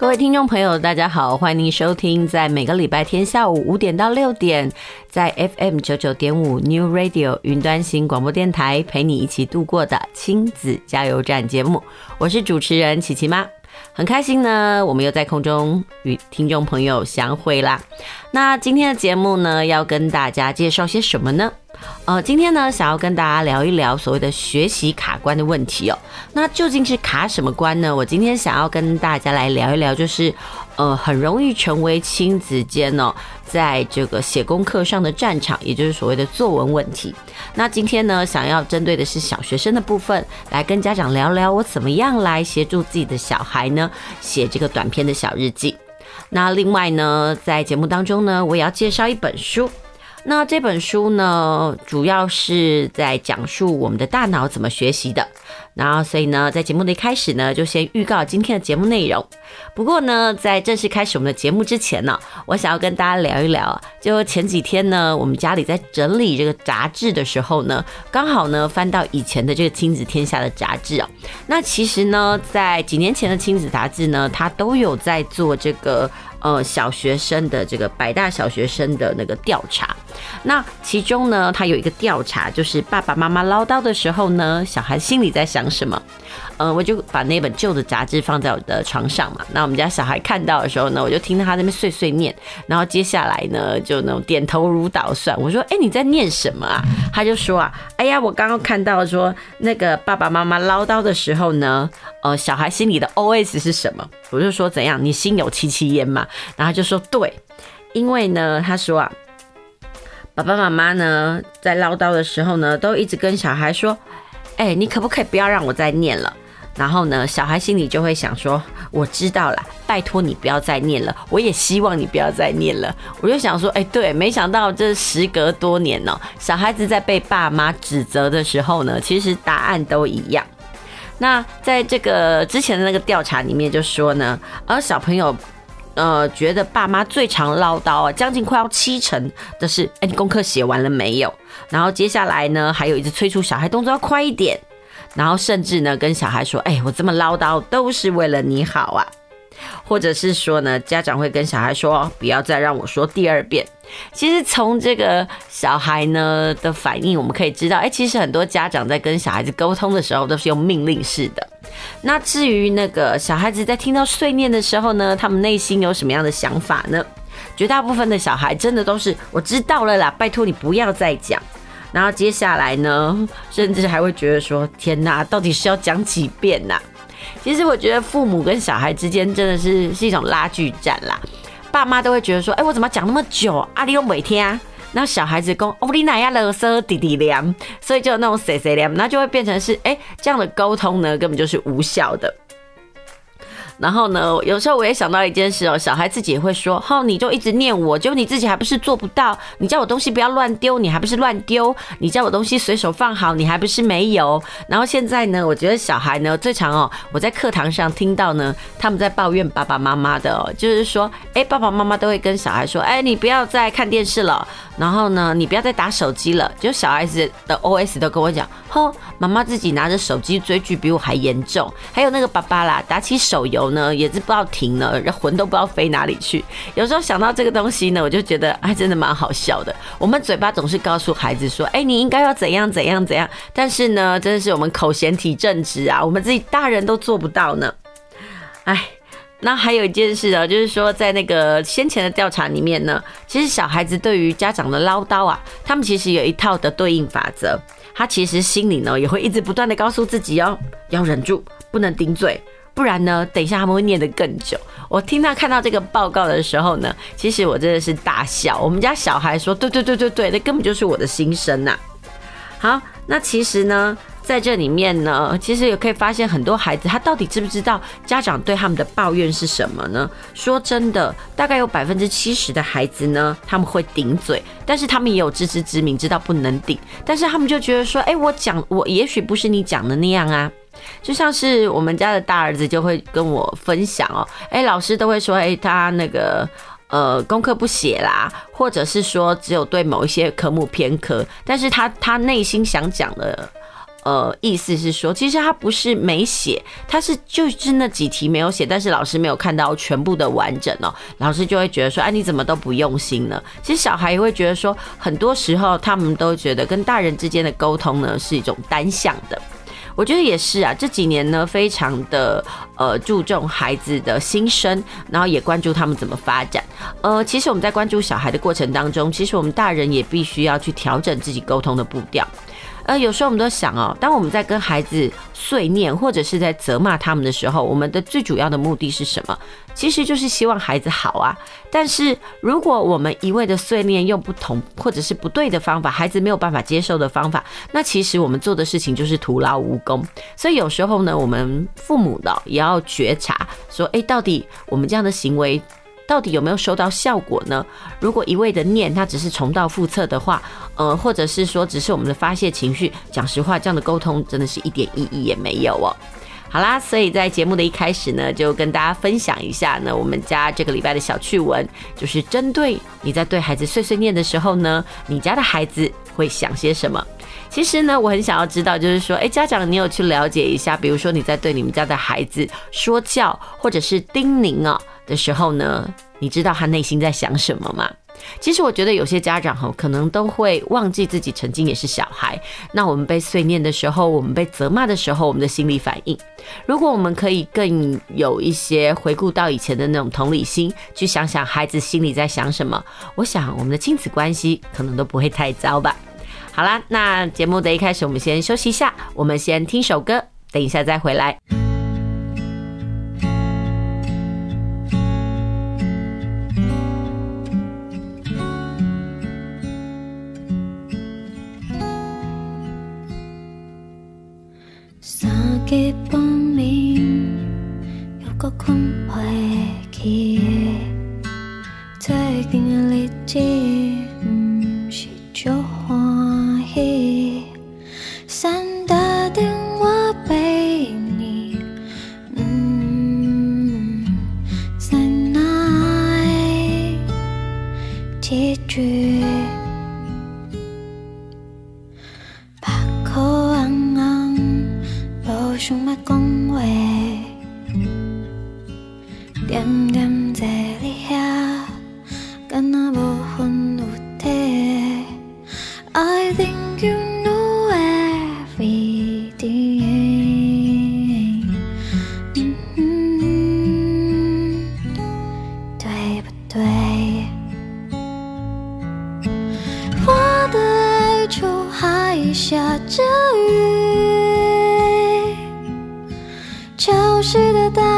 各位听众朋友，大家好，欢迎您收听在每个礼拜天下午五点到六点，在 FM 九九点五 New Radio 云端行广播电台陪你一起度过的亲子加油站节目。我是主持人琪琪妈，很开心呢，我们又在空中与听众朋友相会啦。那今天的节目呢，要跟大家介绍些什么呢？呃，今天呢，想要跟大家聊一聊所谓的学习卡关的问题哦。那究竟是卡什么关呢？我今天想要跟大家来聊一聊，就是呃，很容易成为亲子间呢，在这个写功课上的战场，也就是所谓的作文问题。那今天呢，想要针对的是小学生的部分，来跟家长聊聊我怎么样来协助自己的小孩呢，写这个短篇的小日记。那另外呢，在节目当中呢，我也要介绍一本书。那这本书呢，主要是在讲述我们的大脑怎么学习的。然后，所以呢，在节目的一开始呢，就先预告今天的节目内容。不过呢，在正式开始我们的节目之前呢，我想要跟大家聊一聊。就前几天呢，我们家里在整理这个杂志的时候呢，刚好呢翻到以前的这个《亲子天下》的杂志啊。那其实呢，在几年前的亲子杂志呢，它都有在做这个。呃，小学生的这个百大小学生的那个调查，那其中呢，他有一个调查，就是爸爸妈妈唠叨的时候呢，小孩心里在想什么？呃，我就把那本旧的杂志放在我的床上嘛。那我们家小孩看到的时候呢，我就听到他那边碎碎念，然后接下来呢，就那种点头如捣蒜。我说：“哎，你在念什么啊？”他就说：“啊，哎呀，我刚刚看到说那个爸爸妈妈唠叨的时候呢，呃，小孩心里的 OS 是什么？”我就说：“怎样？你心有戚戚焉嘛？”然后就说：“对，因为呢，他说啊，爸爸妈妈呢在唠叨的时候呢，都一直跟小孩说：‘哎，你可不可以不要让我再念了？’然后呢，小孩心里就会想说：‘我知道了，拜托你不要再念了。’我也希望你不要再念了。我就想说：‘哎，对，没想到这时隔多年呢，小孩子在被爸妈指责的时候呢，其实答案都一样。’那在这个之前的那个调查里面就说呢，而小朋友。”呃，觉得爸妈最常唠叨啊，将近快要七成的是，哎，你功课写完了没有？然后接下来呢，还有一直催促小孩动作要快一点，然后甚至呢，跟小孩说，哎，我这么唠叨都是为了你好啊。或者是说呢，家长会跟小孩说，不要再让我说第二遍。其实从这个小孩呢的反应，我们可以知道，哎，其实很多家长在跟小孩子沟通的时候，都是用命令式的。那至于那个小孩子在听到碎念的时候呢，他们内心有什么样的想法呢？绝大部分的小孩真的都是我知道了啦，拜托你不要再讲。然后接下来呢，甚至还会觉得说，天哪，到底是要讲几遍呐？其实我觉得父母跟小孩之间真的是是一种拉锯战啦。爸妈都会觉得说，哎，我怎么讲那么久？阿里用每天啊。然后小孩子讲，哦，你哪样勒瑟弟弟凉，所以就那种谁谁凉，那就会变成是，哎，这样的沟通呢，根本就是无效的。然后呢，有时候我也想到一件事哦，小孩自己也会说，好，你就一直念我，就你自己还不是做不到？你叫我东西不要乱丢，你还不是乱丢？你叫我东西随手放好，你还不是没有？然后现在呢，我觉得小孩呢最常哦，我在课堂上听到呢，他们在抱怨爸爸妈妈的哦，就是说，哎，爸爸妈妈都会跟小孩说，哎，你不要再看电视了，然后呢，你不要再打手机了。就小孩子的 OS 都跟我讲，吼，妈妈自己拿着手机追剧比我还严重，还有那个爸爸啦，打起手游。呢也是不知道停了，魂都不知道飞哪里去。有时候想到这个东西呢，我就觉得哎，真的蛮好笑的。我们嘴巴总是告诉孩子说，哎，你应该要怎样怎样怎样，但是呢，真的是我们口嫌体正直啊，我们自己大人都做不到呢。哎，那还有一件事啊，就是说在那个先前的调查里面呢，其实小孩子对于家长的唠叨啊，他们其实有一套的对应法则，他其实心里呢也会一直不断的告诉自己哦，要忍住，不能顶嘴。不然呢，等一下他们会念得更久。我听到看到这个报告的时候呢，其实我真的是大笑。我们家小孩说：“对对对对对，那根本就是我的心声呐。”好，那其实呢，在这里面呢，其实也可以发现很多孩子他到底知不知道家长对他们的抱怨是什么呢？说真的，大概有百分之七十的孩子呢，他们会顶嘴，但是他们也有自知之明，知道不能顶，但是他们就觉得说：“哎，我讲我也许不是你讲的那样啊。”就像是我们家的大儿子就会跟我分享哦，哎，老师都会说，哎，他那个呃功课不写啦，或者是说只有对某一些科目偏科，但是他他内心想讲的呃意思是说，其实他不是没写，他是就是那几题没有写，但是老师没有看到全部的完整哦，老师就会觉得说，哎，你怎么都不用心呢？其实小孩也会觉得说，很多时候他们都觉得跟大人之间的沟通呢是一种单向的。我觉得也是啊，这几年呢，非常的呃注重孩子的心声，然后也关注他们怎么发展。呃，其实我们在关注小孩的过程当中，其实我们大人也必须要去调整自己沟通的步调。呃，有时候我们都想哦，当我们在跟孩子碎念或者是在责骂他们的时候，我们的最主要的目的是什么？其实就是希望孩子好啊。但是如果我们一味的碎念，用不同或者是不对的方法，孩子没有办法接受的方法，那其实我们做的事情就是徒劳无功。所以有时候呢，我们父母的也要觉察，说，诶，到底我们这样的行为。到底有没有收到效果呢？如果一味的念，它只是重蹈覆辙的话，呃，或者是说只是我们的发泄情绪，讲实话，这样的沟通真的是一点意义也没有哦。好啦，所以在节目的一开始呢，就跟大家分享一下呢，我们家这个礼拜的小趣闻，就是针对你在对孩子碎碎念的时候呢，你家的孩子会想些什么？其实呢，我很想要知道，就是说，诶，家长，你有去了解一下，比如说你在对你们家的孩子说教或者是叮咛啊。的时候呢，你知道他内心在想什么吗？其实我觉得有些家长哈，可能都会忘记自己曾经也是小孩。那我们被碎念的时候，我们被责骂的时候，我们的心理反应，如果我们可以更有一些回顾到以前的那种同理心，去想想孩子心里在想什么，我想我们的亲子关系可能都不会太糟吧。好啦，那节目的一开始，我们先休息一下，我们先听首歌，等一下再回来。下着雨潮湿的带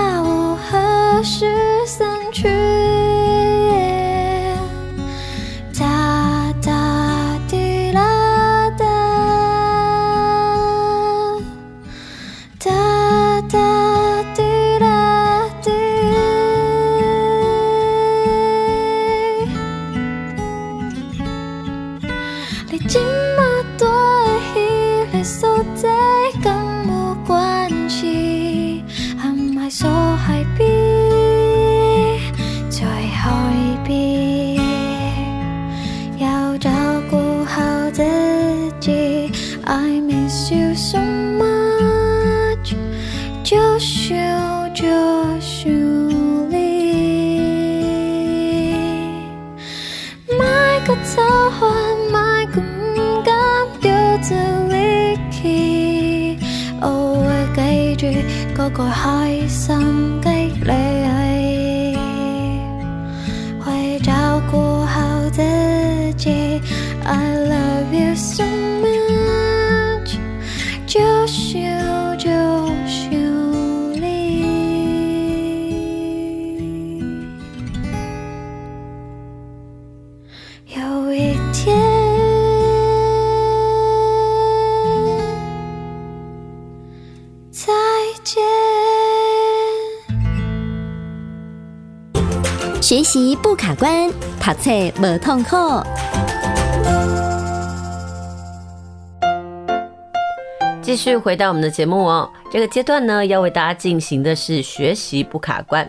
册无痛苦。继续回到我们的节目哦，这个阶段呢，要为大家进行的是学习不卡关。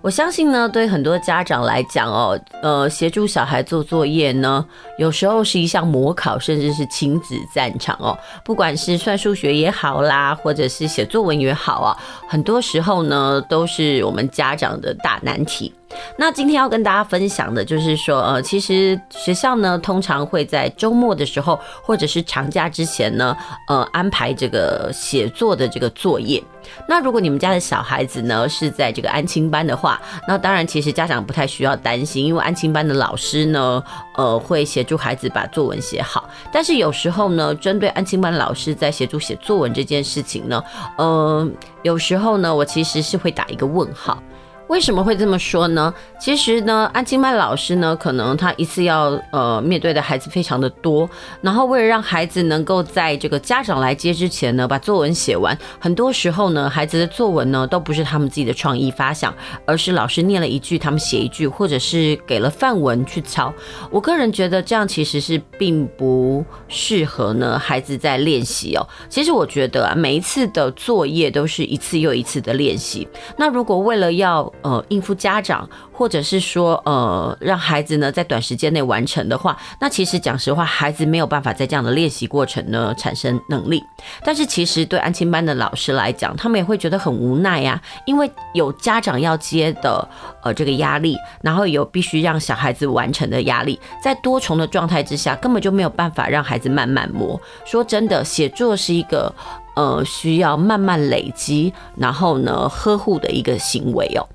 我相信呢，对很多家长来讲哦，呃，协助小孩做作业呢，有时候是一项模考，甚至是亲子战场哦。不管是算数学也好啦，或者是写作文也好啊，很多时候呢，都是我们家长的大难题。那今天要跟大家分享的就是说，呃，其实学校呢，通常会在周末的时候，或者是长假之前呢，呃，安排这个写作的这个作业。那如果你们家的小孩子呢，是在这个安亲班的话，那当然其实家长不太需要担心，因为安亲班的老师呢，呃，会协助孩子把作文写好。但是有时候呢，针对安亲班老师在协助写作文这件事情呢，呃，有时候呢，我其实是会打一个问号。为什么会这么说呢？其实呢，安金麦老师呢，可能他一次要呃面对的孩子非常的多，然后为了让孩子能够在这个家长来接之前呢，把作文写完，很多时候呢，孩子的作文呢都不是他们自己的创意发想，而是老师念了一句，他们写一句，或者是给了范文去抄。我个人觉得这样其实是并不适合呢孩子在练习哦。其实我觉得啊，每一次的作业都是一次又一次的练习。那如果为了要呃，应付家长，或者是说，呃，让孩子呢在短时间内完成的话，那其实讲实话，孩子没有办法在这样的练习过程呢产生能力。但是其实对安亲班的老师来讲，他们也会觉得很无奈呀，因为有家长要接的呃这个压力，然后有必须让小孩子完成的压力，在多重的状态之下，根本就没有办法让孩子慢慢磨。说真的，写作是一个呃需要慢慢累积，然后呢呵护的一个行为哦。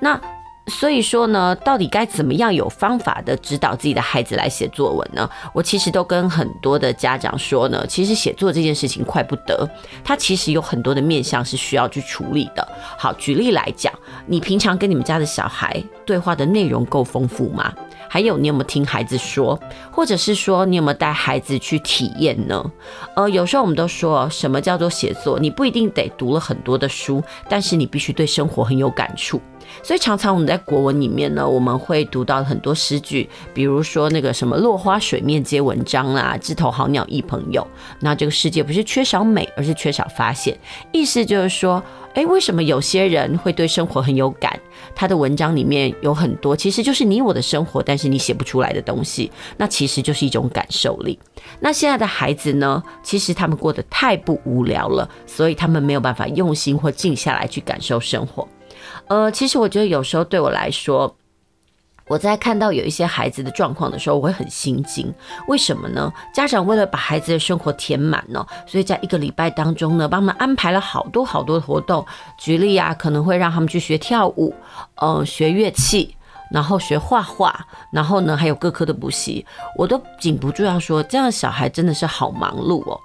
那所以说呢，到底该怎么样有方法的指导自己的孩子来写作文呢？我其实都跟很多的家长说呢，其实写作这件事情快不得，它其实有很多的面向是需要去处理的。好，举例来讲，你平常跟你们家的小孩对话的内容够丰富吗？还有，你有没有听孩子说，或者是说你有没有带孩子去体验呢？呃，有时候我们都说什么叫做写作，你不一定得读了很多的书，但是你必须对生活很有感触。所以常常我们在国文里面呢，我们会读到很多诗句，比如说那个什么“落花水面皆文章”啊，“枝头好鸟一朋友”。那这个世界不是缺少美，而是缺少发现。意思就是说，诶，为什么有些人会对生活很有感？他的文章里面有很多，其实就是你我的生活，但是你写不出来的东西，那其实就是一种感受力。那现在的孩子呢，其实他们过得太不无聊了，所以他们没有办法用心或静下来去感受生活。呃，其实我觉得有时候对我来说，我在看到有一些孩子的状况的时候，我会很心惊。为什么呢？家长为了把孩子的生活填满呢，所以在一个礼拜当中呢，帮他们安排了好多好多的活动。举例啊，可能会让他们去学跳舞，呃，学乐器。然后学画画，然后呢，还有各科的补习，我都禁不住要说，这样的小孩真的是好忙碌哦。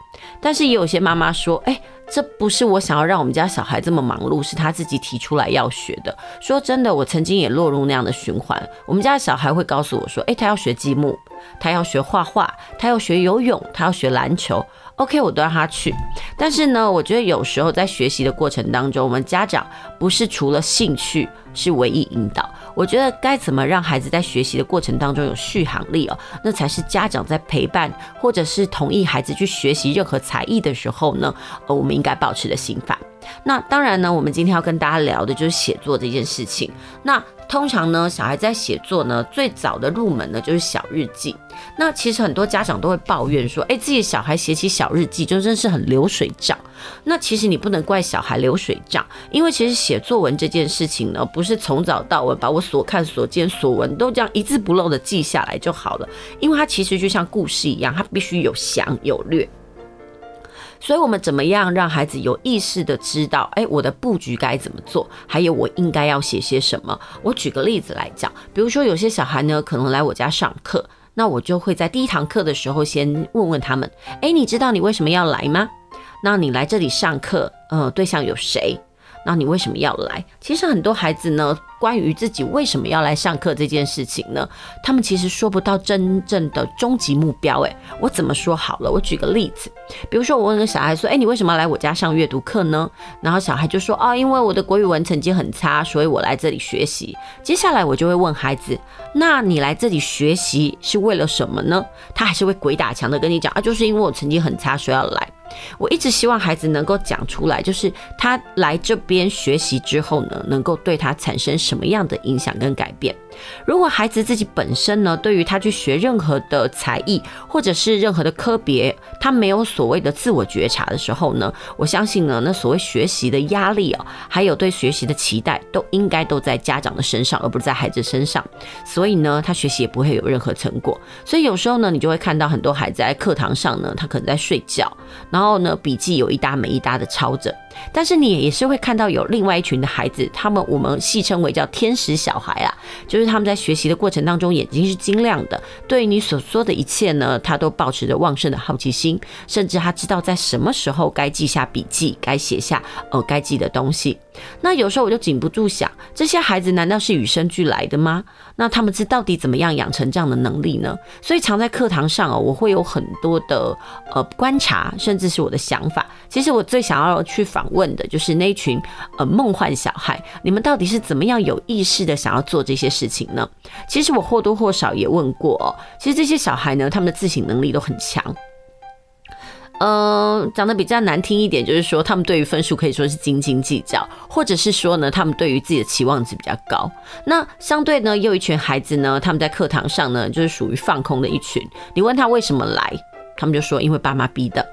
但是也有些妈妈说，哎，这不是我想要让我们家小孩这么忙碌，是他自己提出来要学的。说真的，我曾经也落入那样的循环。我们家小孩会告诉我说，哎，他要学积木，他要学画画，他要学游泳，他要学篮球。OK，我都让他去。但是呢，我觉得有时候在学习的过程当中，我们家长不是除了兴趣是唯一引导。我觉得该怎么让孩子在学习的过程当中有续航力哦，那才是家长在陪伴或者是同意孩子去学习任何才艺的时候呢，呃，我们应该保持的心法。那当然呢，我们今天要跟大家聊的就是写作这件事情。那通常呢，小孩在写作呢，最早的入门呢就是小日记。那其实很多家长都会抱怨说，哎，自己小孩写起小日记就真是很流水账。那其实你不能怪小孩流水账，因为其实写作文这件事情呢，不是从早到晚把我所看所见所闻都这样一字不漏的记下来就好了，因为它其实就像故事一样，它必须有详有略。所以，我们怎么样让孩子有意识的知道，哎，我的布局该怎么做？还有，我应该要写些什么？我举个例子来讲，比如说，有些小孩呢，可能来我家上课。那我就会在第一堂课的时候先问问他们：诶，你知道你为什么要来吗？那你来这里上课，呃，对象有谁？那你为什么要来？其实很多孩子呢，关于自己为什么要来上课这件事情呢，他们其实说不到真正的终极目标。诶，我怎么说好了？我举个例子，比如说我问个小孩说：“诶，你为什么要来我家上阅读课呢？”然后小孩就说：“哦，因为我的国语文成绩很差，所以我来这里学习。”接下来我就会问孩子：“那你来这里学习是为了什么呢？”他还是会鬼打墙的跟你讲：“啊，就是因为我成绩很差，所以要来。”我一直希望孩子能够讲出来，就是他来这边学习之后呢，能够对他产生什什么样的影响跟改变。如果孩子自己本身呢，对于他去学任何的才艺或者是任何的科别，他没有所谓的自我觉察的时候呢，我相信呢，那所谓学习的压力啊，还有对学习的期待，都应该都在家长的身上，而不是在孩子身上。所以呢，他学习也不会有任何成果。所以有时候呢，你就会看到很多孩子在课堂上呢，他可能在睡觉，然后呢，笔记有一搭没一搭的抄着。但是你也是会看到有另外一群的孩子，他们我们戏称为叫天使小孩啊，就是他们在学习的过程当中眼睛是晶亮的，对于你所说的一切呢，他都保持着旺盛的好奇心，甚至他知道在什么时候该记下笔记，该写下呃该记的东西。那有时候我就禁不住想，这些孩子难道是与生俱来的吗？那他们是到底怎么样养成这样的能力呢？所以常在课堂上哦，我会有很多的呃观察，甚至是我的想法。其实我最想要去访问的就是那群呃梦幻小孩，你们到底是怎么样有意识的想要做这些事情呢？其实我或多或少也问过哦，其实这些小孩呢，他们的自省能力都很强。嗯，讲的比较难听一点，就是说他们对于分数可以说是斤斤计较，或者是说呢，他们对于自己的期望值比较高。那相对呢，又一群孩子呢，他们在课堂上呢，就是属于放空的一群。你问他为什么来，他们就说因为爸妈逼的。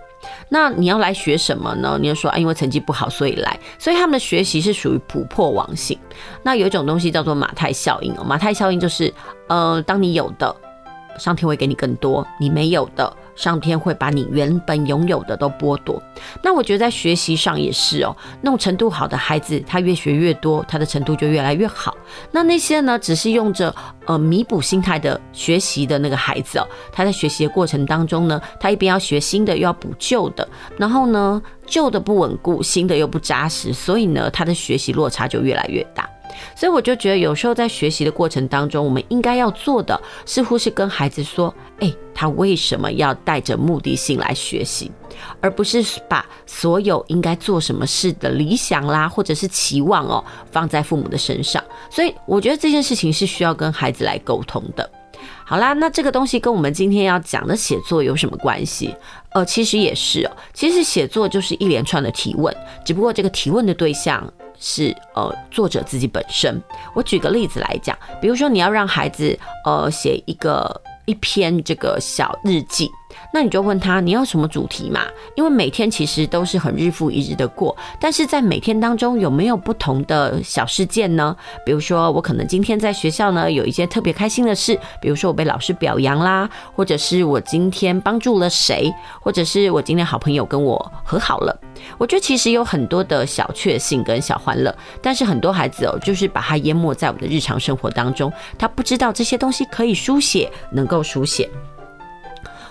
那你要来学什么呢？你就说啊，因为成绩不好所以来。所以他们的学习是属于突破王性。那有一种东西叫做马太效应哦，马太效应就是，呃，当你有的，上天会给你更多；你没有的。上天会把你原本拥有的都剥夺。那我觉得在学习上也是哦，那种程度好的孩子，他越学越多，他的程度就越来越好。那那些呢，只是用着呃弥补心态的学习的那个孩子哦，他在学习的过程当中呢，他一边要学新的，又要补旧的，然后呢，旧的不稳固，新的又不扎实，所以呢，他的学习落差就越来越大。所以我就觉得，有时候在学习的过程当中，我们应该要做的，似乎是跟孩子说：“诶，他为什么要带着目的性来学习，而不是把所有应该做什么事的理想啦，或者是期望哦，放在父母的身上。”所以我觉得这件事情是需要跟孩子来沟通的。好啦，那这个东西跟我们今天要讲的写作有什么关系？呃，其实也是哦，其实写作就是一连串的提问，只不过这个提问的对象。是呃，作者自己本身。我举个例子来讲，比如说你要让孩子呃写一个一篇这个小日记。那你就问他，你要什么主题嘛？因为每天其实都是很日复一日的过，但是在每天当中有没有不同的小事件呢？比如说我可能今天在学校呢有一件特别开心的事，比如说我被老师表扬啦，或者是我今天帮助了谁，或者是我今天好朋友跟我和好了。我觉得其实有很多的小确幸跟小欢乐，但是很多孩子哦，就是把它淹没在我们的日常生活当中，他不知道这些东西可以书写，能够书写。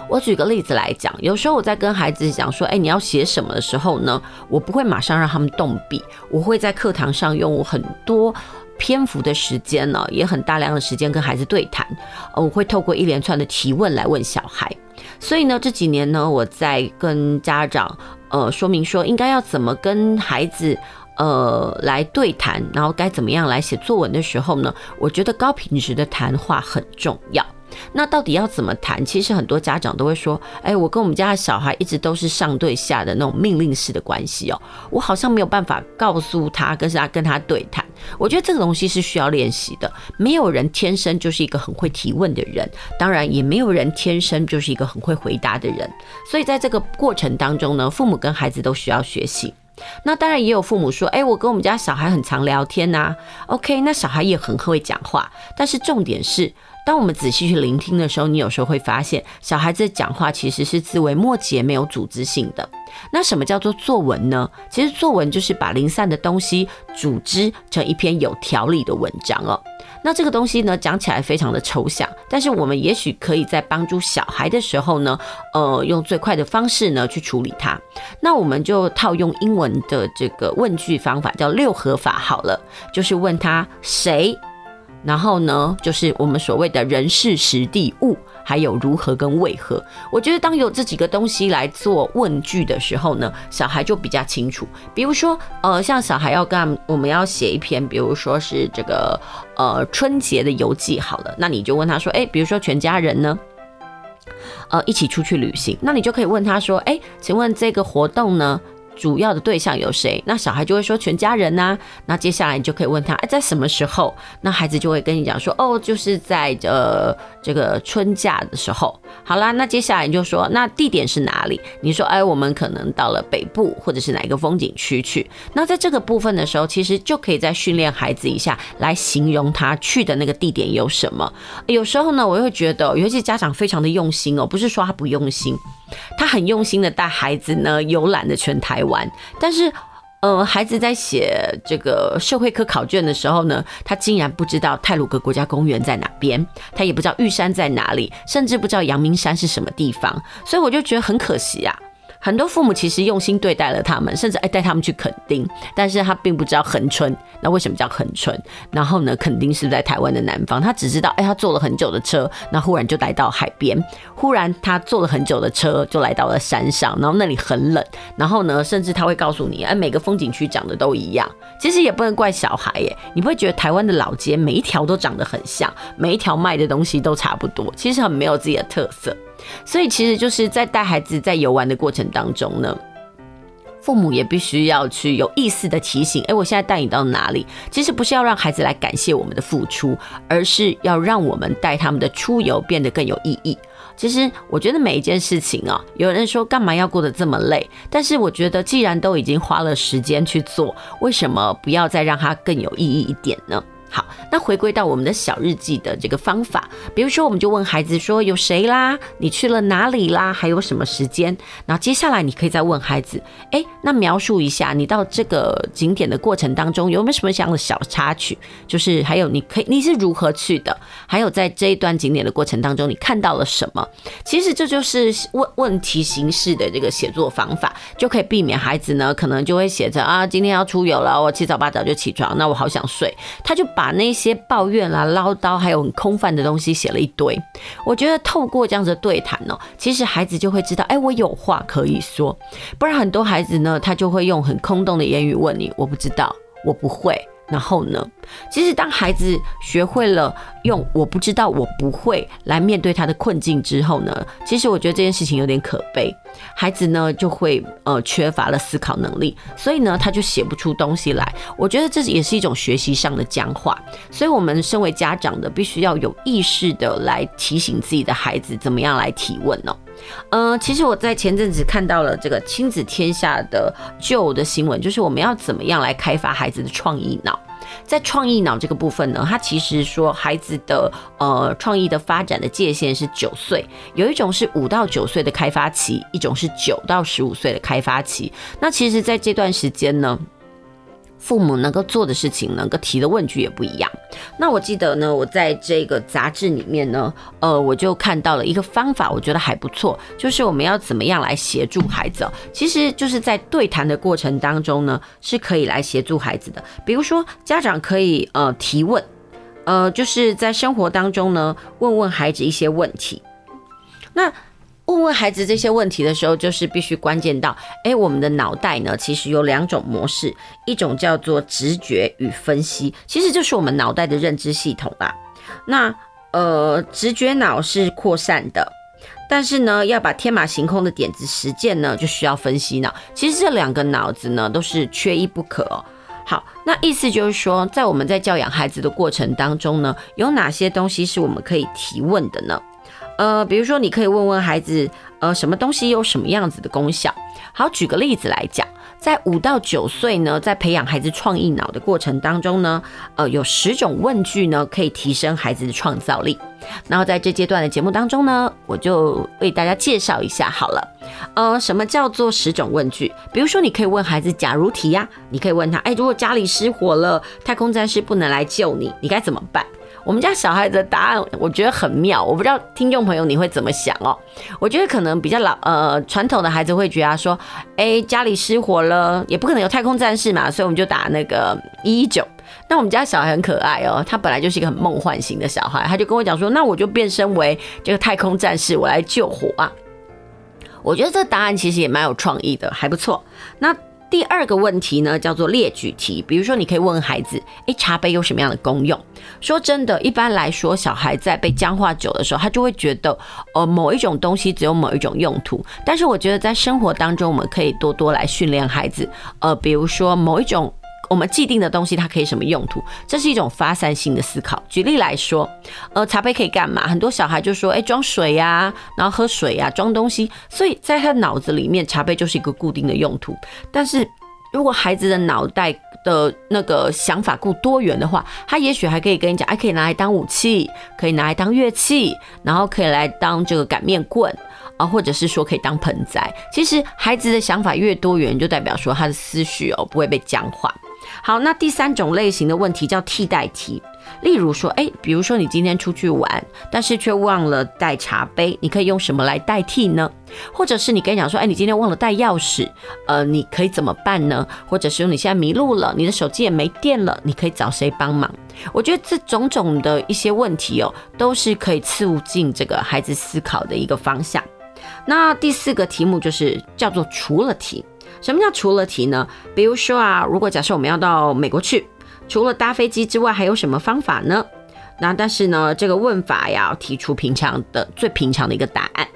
我举个例子来讲，有时候我在跟孩子讲说，哎，你要写什么的时候呢，我不会马上让他们动笔，我会在课堂上用很多篇幅的时间呢，也很大量的时间跟孩子对谈，呃，我会透过一连串的提问来问小孩。所以呢，这几年呢，我在跟家长呃说明说，应该要怎么跟孩子呃来对谈，然后该怎么样来写作文的时候呢，我觉得高品质的谈话很重要。那到底要怎么谈？其实很多家长都会说：“哎，我跟我们家的小孩一直都是上对下的那种命令式的关系哦，我好像没有办法告诉他，跟他跟他对谈。我觉得这个东西是需要练习的。没有人天生就是一个很会提问的人，当然也没有人天生就是一个很会回答的人。所以在这个过程当中呢，父母跟孩子都需要学习。那当然也有父母说：“哎，我跟我们家小孩很常聊天呐。”OK，那小孩也很会讲话，但是重点是。当我们仔细去聆听的时候，你有时候会发现，小孩子讲话其实是枝微末节、没有组织性的。那什么叫做作文呢？其实作文就是把零散的东西组织成一篇有条理的文章哦。那这个东西呢，讲起来非常的抽象，但是我们也许可以在帮助小孩的时候呢，呃，用最快的方式呢去处理它。那我们就套用英文的这个问句方法，叫六合法好了，就是问他谁，然后呢，就是我们所谓的人事时地物。还有如何跟为何？我觉得当有这几个东西来做问句的时候呢，小孩就比较清楚。比如说，呃，像小孩要干，我们要写一篇，比如说是这个呃春节的游记，好了，那你就问他说，哎，比如说全家人呢，呃，一起出去旅行，那你就可以问他说，哎，请问这个活动呢？主要的对象有谁？那小孩就会说全家人呐、那接下来你就可以问他，哎，在什么时候？那孩子就会跟你讲说，哦，就是在呃这个春假的时候。好啦，那接下来你就说，那地点是哪里？你说，哎，我们可能到了北部，或者是哪一个风景区去。那在这个部分的时候，其实就可以再训练孩子一下，来形容他去的那个地点有什么。有时候呢，我会觉得有些家长非常的用心哦，不是说他不用心。他很用心的带孩子呢游览了全台湾，玩但是，呃，孩子在写这个社会科考卷的时候呢，他竟然不知道泰鲁格国家公园在哪边，他也不知道玉山在哪里，甚至不知道阳明山是什么地方，所以我就觉得很可惜啊。很多父母其实用心对待了他们，甚至哎带他们去垦丁，但是他并不知道恒春，那为什么叫恒春？然后呢，垦丁是不是在台湾的南方？他只知道哎，他坐了很久的车，那忽然就来到海边，忽然他坐了很久的车就来到了山上，然后那里很冷，然后呢，甚至他会告诉你，哎，每个风景区长得都一样。其实也不能怪小孩耶，你不会觉得台湾的老街每一条都长得很像，每一条卖的东西都差不多，其实很没有自己的特色。所以其实就是在带孩子在游玩的过程当中呢，父母也必须要去有意识的提醒：哎，我现在带你到哪里？其实不是要让孩子来感谢我们的付出，而是要让我们带他们的出游变得更有意义。其实我觉得每一件事情啊，有人说干嘛要过得这么累？但是我觉得既然都已经花了时间去做，为什么不要再让它更有意义一点呢？好，那回归到我们的小日记的这个方法，比如说，我们就问孩子说有谁啦？你去了哪里啦？还有什么时间？然后接下来你可以再问孩子，哎，那描述一下你到这个景点的过程当中有没有什么这样的小插曲？就是还有你可以你是如何去的？还有在这一段景点的过程当中你看到了什么？其实这就是问问题形式的这个写作方法，就可以避免孩子呢可能就会写着啊，今天要出游了，我七早八早就起床，那我好想睡，他就。把那些抱怨啦、唠叨，还有很空泛的东西写了一堆。我觉得透过这样子的对谈呢，其实孩子就会知道，哎，我有话可以说。不然很多孩子呢，他就会用很空洞的言语问你，我不知道，我不会。然后呢，其实当孩子学会了用“我不知道，我不会”来面对他的困境之后呢，其实我觉得这件事情有点可悲。孩子呢就会呃缺乏了思考能力，所以呢他就写不出东西来。我觉得这也是一种学习上的僵化。所以我们身为家长的，必须要有意识的来提醒自己的孩子怎么样来提问呢？嗯、呃，其实我在前阵子看到了这个亲子天下的旧的新闻，就是我们要怎么样来开发孩子的创意脑。在创意脑这个部分呢，它其实说孩子的呃创意的发展的界限是九岁，有一种是五到九岁的开发期，一种是九到十五岁的开发期。那其实在这段时间呢，父母能够做的事情，能够提的问句也不一样。那我记得呢，我在这个杂志里面呢，呃，我就看到了一个方法，我觉得还不错，就是我们要怎么样来协助孩子。其实就是在对谈的过程当中呢，是可以来协助孩子的。比如说，家长可以呃提问，呃，就是在生活当中呢，问问孩子一些问题。那问问孩子这些问题的时候，就是必须关键到，哎，我们的脑袋呢，其实有两种模式，一种叫做直觉与分析，其实就是我们脑袋的认知系统啦。那呃，直觉脑是扩散的，但是呢，要把天马行空的点子实践呢，就需要分析脑。其实这两个脑子呢，都是缺一不可哦。好，那意思就是说，在我们在教养孩子的过程当中呢，有哪些东西是我们可以提问的呢？呃，比如说，你可以问问孩子，呃，什么东西有什么样子的功效？好，举个例子来讲，在五到九岁呢，在培养孩子创意脑的过程当中呢，呃，有十种问句呢，可以提升孩子的创造力。然后在这阶段的节目当中呢，我就为大家介绍一下好了。呃，什么叫做十种问句？比如说，你可以问孩子假如题呀，你可以问他，哎，如果家里失火了，太空战士不能来救你，你该怎么办？我们家小孩的答案，我觉得很妙，我不知道听众朋友你会怎么想哦。我觉得可能比较老呃传统的孩子会觉得说，哎，家里失火了，也不可能有太空战士嘛，所以我们就打那个一一九。那我们家小孩很可爱哦，他本来就是一个很梦幻型的小孩，他就跟我讲说，那我就变身为这个太空战士，我来救火啊。我觉得这个答案其实也蛮有创意的，还不错。那第二个问题呢，叫做列举题。比如说，你可以问孩子：“诶，茶杯有什么样的功用？”说真的，一般来说，小孩在被僵化久的时候，他就会觉得，呃，某一种东西只有某一种用途。但是，我觉得在生活当中，我们可以多多来训练孩子。呃，比如说某一种。我们既定的东西，它可以什么用途？这是一种发散性的思考。举例来说，呃，茶杯可以干嘛？很多小孩就说，哎，装水呀，然后喝水呀，装东西。所以在他脑子里面，茶杯就是一个固定的用途。但是如果孩子的脑袋的那个想法够多元的话，他也许还可以跟你讲，哎，可以拿来当武器，可以拿来当乐器，然后可以来当这个擀面棍啊，或者是说可以当盆栽。其实孩子的想法越多元，就代表说他的思绪哦不会被僵化。好，那第三种类型的问题叫替代题，例如说，哎，比如说你今天出去玩，但是却忘了带茶杯，你可以用什么来代替呢？或者是你跟你讲说，哎，你今天忘了带钥匙，呃，你可以怎么办呢？或者是你现在迷路了，你的手机也没电了，你可以找谁帮忙？我觉得这种种的一些问题哦，都是可以促进这个孩子思考的一个方向。那第四个题目就是叫做除了题。什么叫除了题呢？比如说啊，如果假设我们要到美国去，除了搭飞机之外，还有什么方法呢？那但是呢，这个问法要提出平常的最平常的一个答案。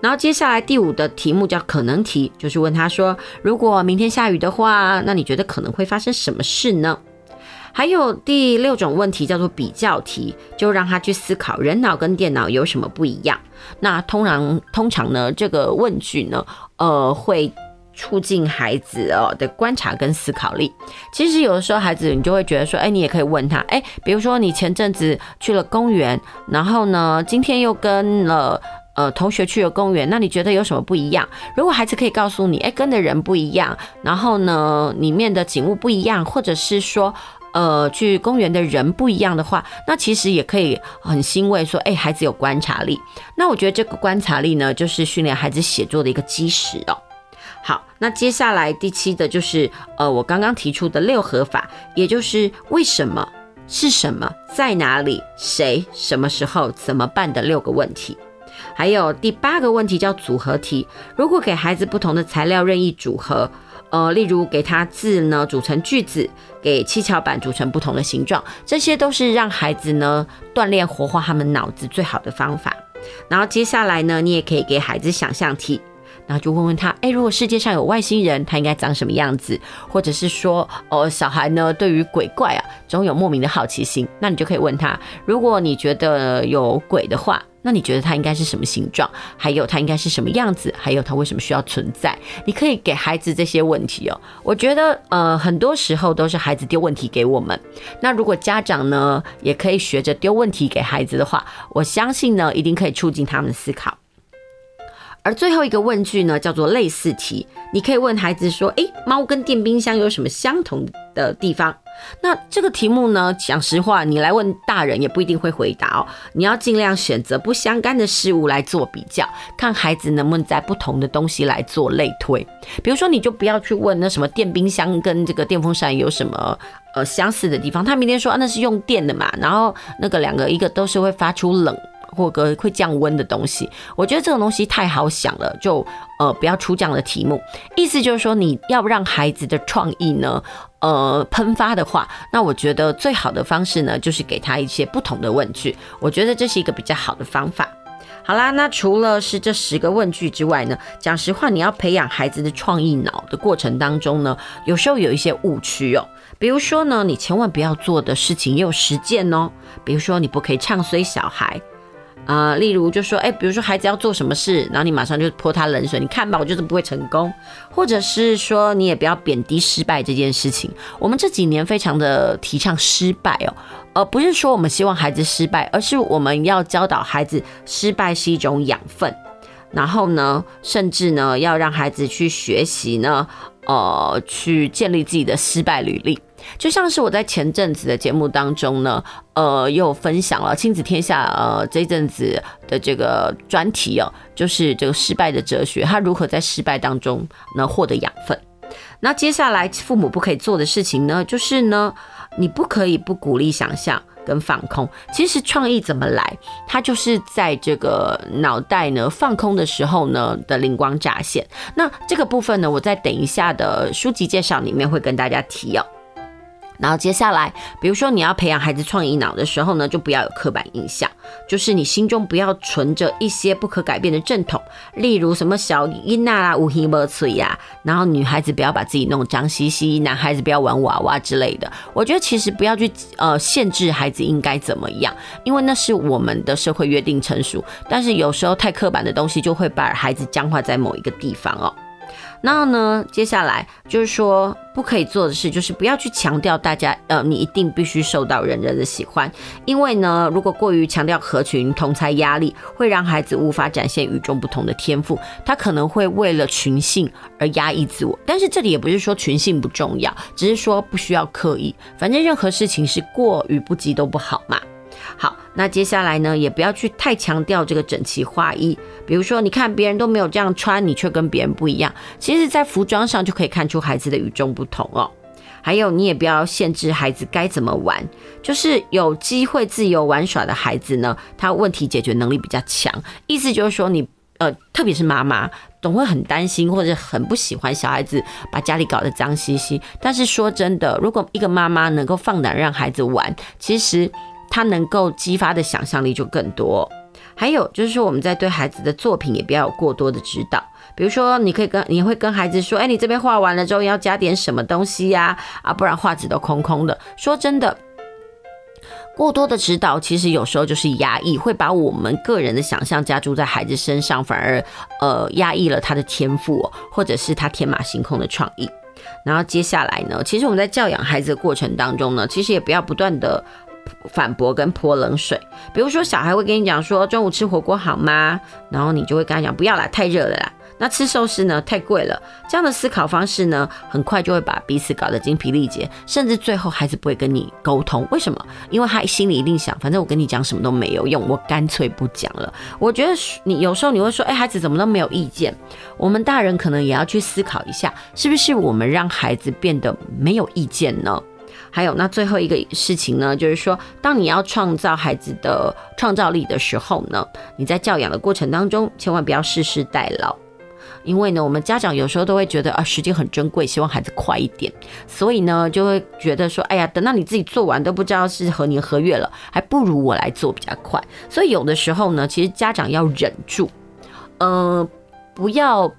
然后接下来第五的题目叫可能题，就是问他说，如果明天下雨的话，那你觉得可能会发生什么事呢？还有第六种问题叫做比较题，就让他去思考人脑跟电脑有什么不一样。那通常通常呢，这个问句呢，呃，会。促进孩子哦的观察跟思考力。其实有的时候孩子你就会觉得说，哎，你也可以问他，哎，比如说你前阵子去了公园，然后呢，今天又跟了呃同学去了公园，那你觉得有什么不一样？如果孩子可以告诉你，哎，跟的人不一样，然后呢，里面的景物不一样，或者是说，呃，去公园的人不一样的话，那其实也可以很欣慰说，哎，孩子有观察力。那我觉得这个观察力呢，就是训练孩子写作的一个基石哦。好，那接下来第七的就是呃，我刚刚提出的六合法，也就是为什么、是什么、在哪里、谁、什么时候、怎么办的六个问题。还有第八个问题叫组合题，如果给孩子不同的材料任意组合，呃，例如给他字呢组成句子，给七巧板组成不同的形状，这些都是让孩子呢锻炼活化他们脑子最好的方法。然后接下来呢，你也可以给孩子想象题。然后就问问他，哎，如果世界上有外星人，他应该长什么样子？或者是说，哦，小孩呢，对于鬼怪啊，总有莫名的好奇心。那你就可以问他，如果你觉得有鬼的话，那你觉得他应该是什么形状？还有他应该是什么样子？还有他为什么需要存在？你可以给孩子这些问题哦。我觉得，呃，很多时候都是孩子丢问题给我们。那如果家长呢，也可以学着丢问题给孩子的话，我相信呢，一定可以促进他们的思考。而最后一个问句呢，叫做类似题。你可以问孩子说：“诶，猫跟电冰箱有什么相同的地方？”那这个题目呢，讲实话，你来问大人也不一定会回答哦。你要尽量选择不相干的事物来做比较，看孩子能不能在不同的东西来做类推。比如说，你就不要去问那什么电冰箱跟这个电风扇有什么呃相似的地方。他明天说啊，那是用电的嘛，然后那个两个一个都是会发出冷。或者会降温的东西，我觉得这种东西太好想了，就呃不要出这样的题目。意思就是说，你要让孩子的创意呢，呃喷发的话，那我觉得最好的方式呢，就是给他一些不同的问句。我觉得这是一个比较好的方法。好啦，那除了是这十个问句之外呢，讲实话，你要培养孩子的创意脑的过程当中呢，有时候有一些误区哦。比如说呢，你千万不要做的事情也有实践哦。比如说，你不可以唱衰小孩。啊、例如就说，哎，比如说孩子要做什么事，然后你马上就泼他冷水，你看吧，我就是不会成功，或者是说你也不要贬低失败这件事情。我们这几年非常的提倡失败哦，而不是说我们希望孩子失败，而是我们要教导孩子失败是一种养分，然后呢，甚至呢要让孩子去学习呢，呃，去建立自己的失败履历。就像是我在前阵子的节目当中呢，呃，又分享了亲子天下呃这阵子的这个专题哦，就是这个失败的哲学，他如何在失败当中呢获得养分。那接下来父母不可以做的事情呢，就是呢，你不可以不鼓励想象跟放空。其实创意怎么来，它就是在这个脑袋呢放空的时候呢的灵光乍现。那这个部分呢，我在等一下的书籍介绍里面会跟大家提哦。然后接下来，比如说你要培养孩子创意脑的时候呢，就不要有刻板印象，就是你心中不要存着一些不可改变的正统，例如什么小囡仔啦、无黑无嘴呀，然后女孩子不要把自己弄脏兮兮，男孩子不要玩娃娃之类的。我觉得其实不要去呃限制孩子应该怎么样，因为那是我们的社会约定成熟，但是有时候太刻板的东西就会把孩子僵化在某一个地方哦。然后呢，接下来就是说不可以做的事，就是不要去强调大家，呃，你一定必须受到人人的喜欢，因为呢，如果过于强调合群同侪压力，会让孩子无法展现与众不同的天赋，他可能会为了群性而压抑自我。但是这里也不是说群性不重要，只是说不需要刻意，反正任何事情是过与不及都不好嘛。好，那接下来呢，也不要去太强调这个整齐划一。比如说，你看别人都没有这样穿，你却跟别人不一样。其实，在服装上就可以看出孩子的与众不同哦。还有，你也不要限制孩子该怎么玩。就是有机会自由玩耍的孩子呢，他问题解决能力比较强。意思就是说你，呃，特别是妈妈，总会很担心或者很不喜欢小孩子把家里搞得脏兮兮。但是说真的，如果一个妈妈能够放胆让孩子玩，其实。他能够激发的想象力就更多，还有就是说，我们在对孩子的作品也不要有过多的指导。比如说，你可以跟你会跟孩子说：“哎，你这边画完了之后要加点什么东西呀？啊，不然画纸都空空的。”说真的，过多的指导其实有时候就是压抑，会把我们个人的想象加注在孩子身上，反而呃压抑了他的天赋，或者是他天马行空的创意。然后接下来呢，其实我们在教养孩子的过程当中呢，其实也不要不断的。反驳跟泼冷水，比如说小孩会跟你讲说，中午吃火锅好吗？然后你就会跟他讲不要啦，太热了啦。那吃寿司呢，太贵了。这样的思考方式呢，很快就会把彼此搞得精疲力竭，甚至最后孩子不会跟你沟通。为什么？因为他心里一定想，反正我跟你讲什么都没有用，我干脆不讲了。我觉得你有时候你会说，哎，孩子怎么都没有意见？我们大人可能也要去思考一下，是不是我们让孩子变得没有意见呢？还有，那最后一个事情呢，就是说，当你要创造孩子的创造力的时候呢，你在教养的过程当中，千万不要世事代劳，因为呢，我们家长有时候都会觉得啊，时间很珍贵，希望孩子快一点，所以呢，就会觉得说，哎呀，等到你自己做完都不知道是何年何月了，还不如我来做比较快。所以有的时候呢，其实家长要忍住，呃，不要。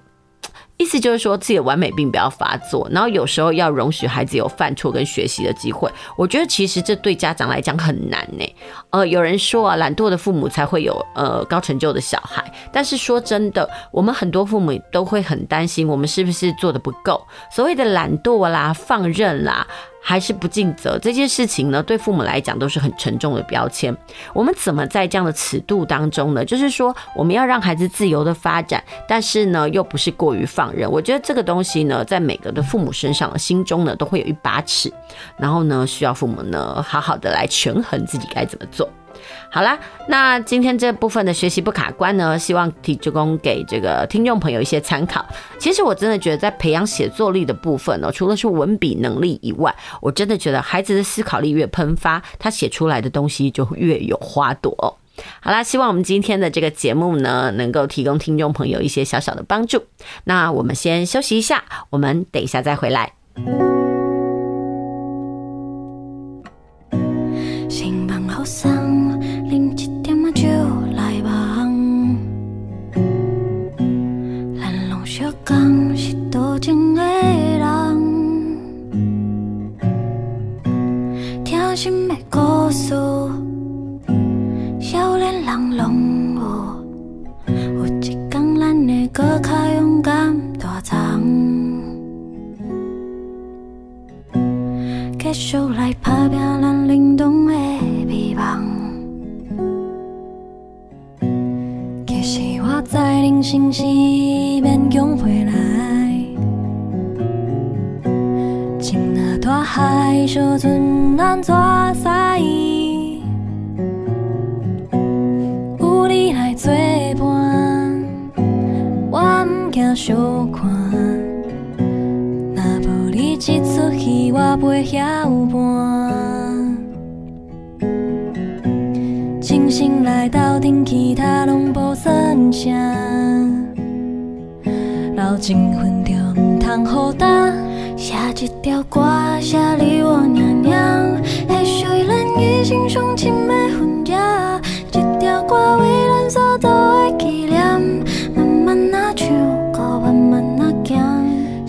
意思就是说，自己的完美病不要发作，然后有时候要容许孩子有犯错跟学习的机会。我觉得其实这对家长来讲很难呢。呃，有人说啊，懒惰的父母才会有呃高成就的小孩。但是说真的，我们很多父母都会很担心，我们是不是做的不够？所谓的懒惰啦、放任啦。还是不尽责这件事情呢，对父母来讲都是很沉重的标签。我们怎么在这样的尺度当中呢？就是说，我们要让孩子自由的发展，但是呢，又不是过于放任。我觉得这个东西呢，在每个的父母身上心中呢，都会有一把尺，然后呢，需要父母呢，好好的来权衡自己该怎么做。好啦，那今天这部分的学习不卡关呢，希望提供给这个听众朋友一些参考。其实我真的觉得，在培养写作力的部分呢，除了是文笔能力以外，我真的觉得孩子的思考力越喷发，他写出来的东西就越有花朵。好啦，希望我们今天的这个节目呢，能够提供听众朋友一些小小的帮助。那我们先休息一下，我们等一下再回来。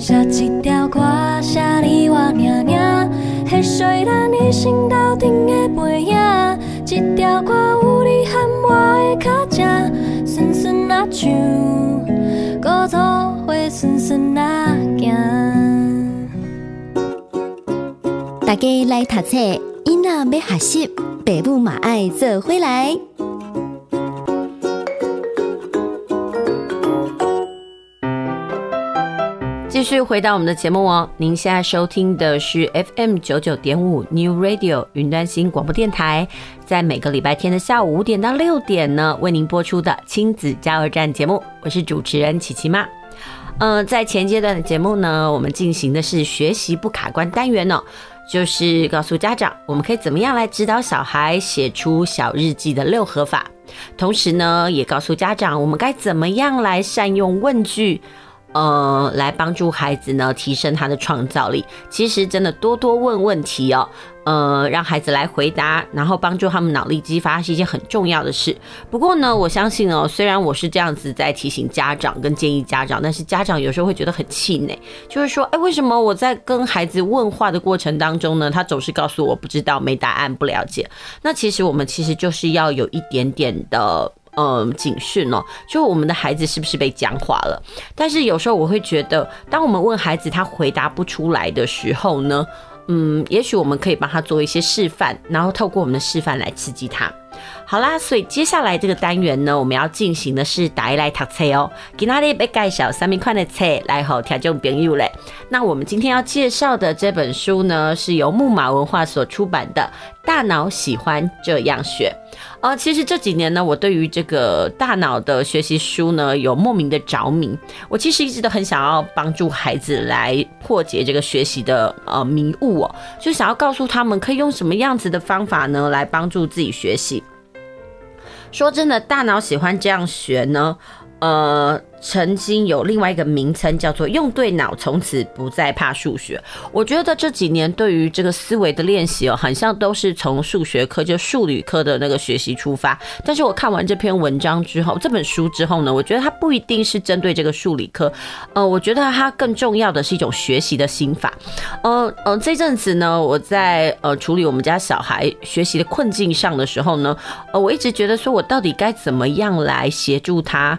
行。写一条歌，写你我娘娘，系属于咱一生斗阵的背影。一条歌有你和我的脚迹，顺顺啊唱，搁做伙顺顺啊行。大家来读册，囡仔要学习，爸母嘛爱做回来。继续回到我们的节目哦，您现在收听的是 FM 九九点五 New Radio 云端新广播电台，在每个礼拜天的下午五点到六点呢，为您播出的亲子加油站节目，我是主持人琪琪妈。嗯、在前阶段的节目呢，我们进行的是学习不卡关单元呢、就是告诉家长，我们可以怎么样来指导小孩写出小日记的六合法，同时呢，也告诉家长我们该怎么样来善用问句。呃，来帮助孩子呢，提升他的创造力。其实真的多多问问题哦，呃，让孩子来回答，然后帮助他们脑力激发是一件很重要的事。不过呢，我相信哦，虽然我是这样子在提醒家长跟建议家长，但是家长有时候会觉得很气馁，就是说，哎，为什么我在跟孩子问话的过程当中呢，他总是告诉我不知道、没答案、不了解？那其实我们其实就是要有一点点的。嗯，警讯哦，就我们的孩子是不是被僵化了？但是有时候我会觉得，当我们问孩子他回答不出来的时候呢，嗯，也许我们可以帮他做一些示范，然后透过我们的示范来刺激他。好啦，所以接下来这个单元呢，我们要进行的是带来读册哦。今天要介绍什么款的册来和听众朋友嘞？那我们今天要介绍的这本书呢，是由木马文化所出版的《大脑喜欢这样学》。呃，其实这几年呢，我对于这个大脑的学习书呢，有莫名的着迷。我其实一直都很想要帮助孩子来破解这个学习的呃迷雾哦，就想要告诉他们可以用什么样子的方法呢，来帮助自己学习。说真的，大脑喜欢这样学呢。呃，曾经有另外一个名称叫做“用对脑，从此不再怕数学”。我觉得这几年对于这个思维的练习哦，好像都是从数学课就数理科的那个学习出发。但是我看完这篇文章之后，这本书之后呢，我觉得它不一定是针对这个数理科。呃，我觉得它更重要的是一种学习的心法。呃呃，这阵子呢，我在呃处理我们家小孩学习的困境上的时候呢，呃，我一直觉得说我到底该怎么样来协助他。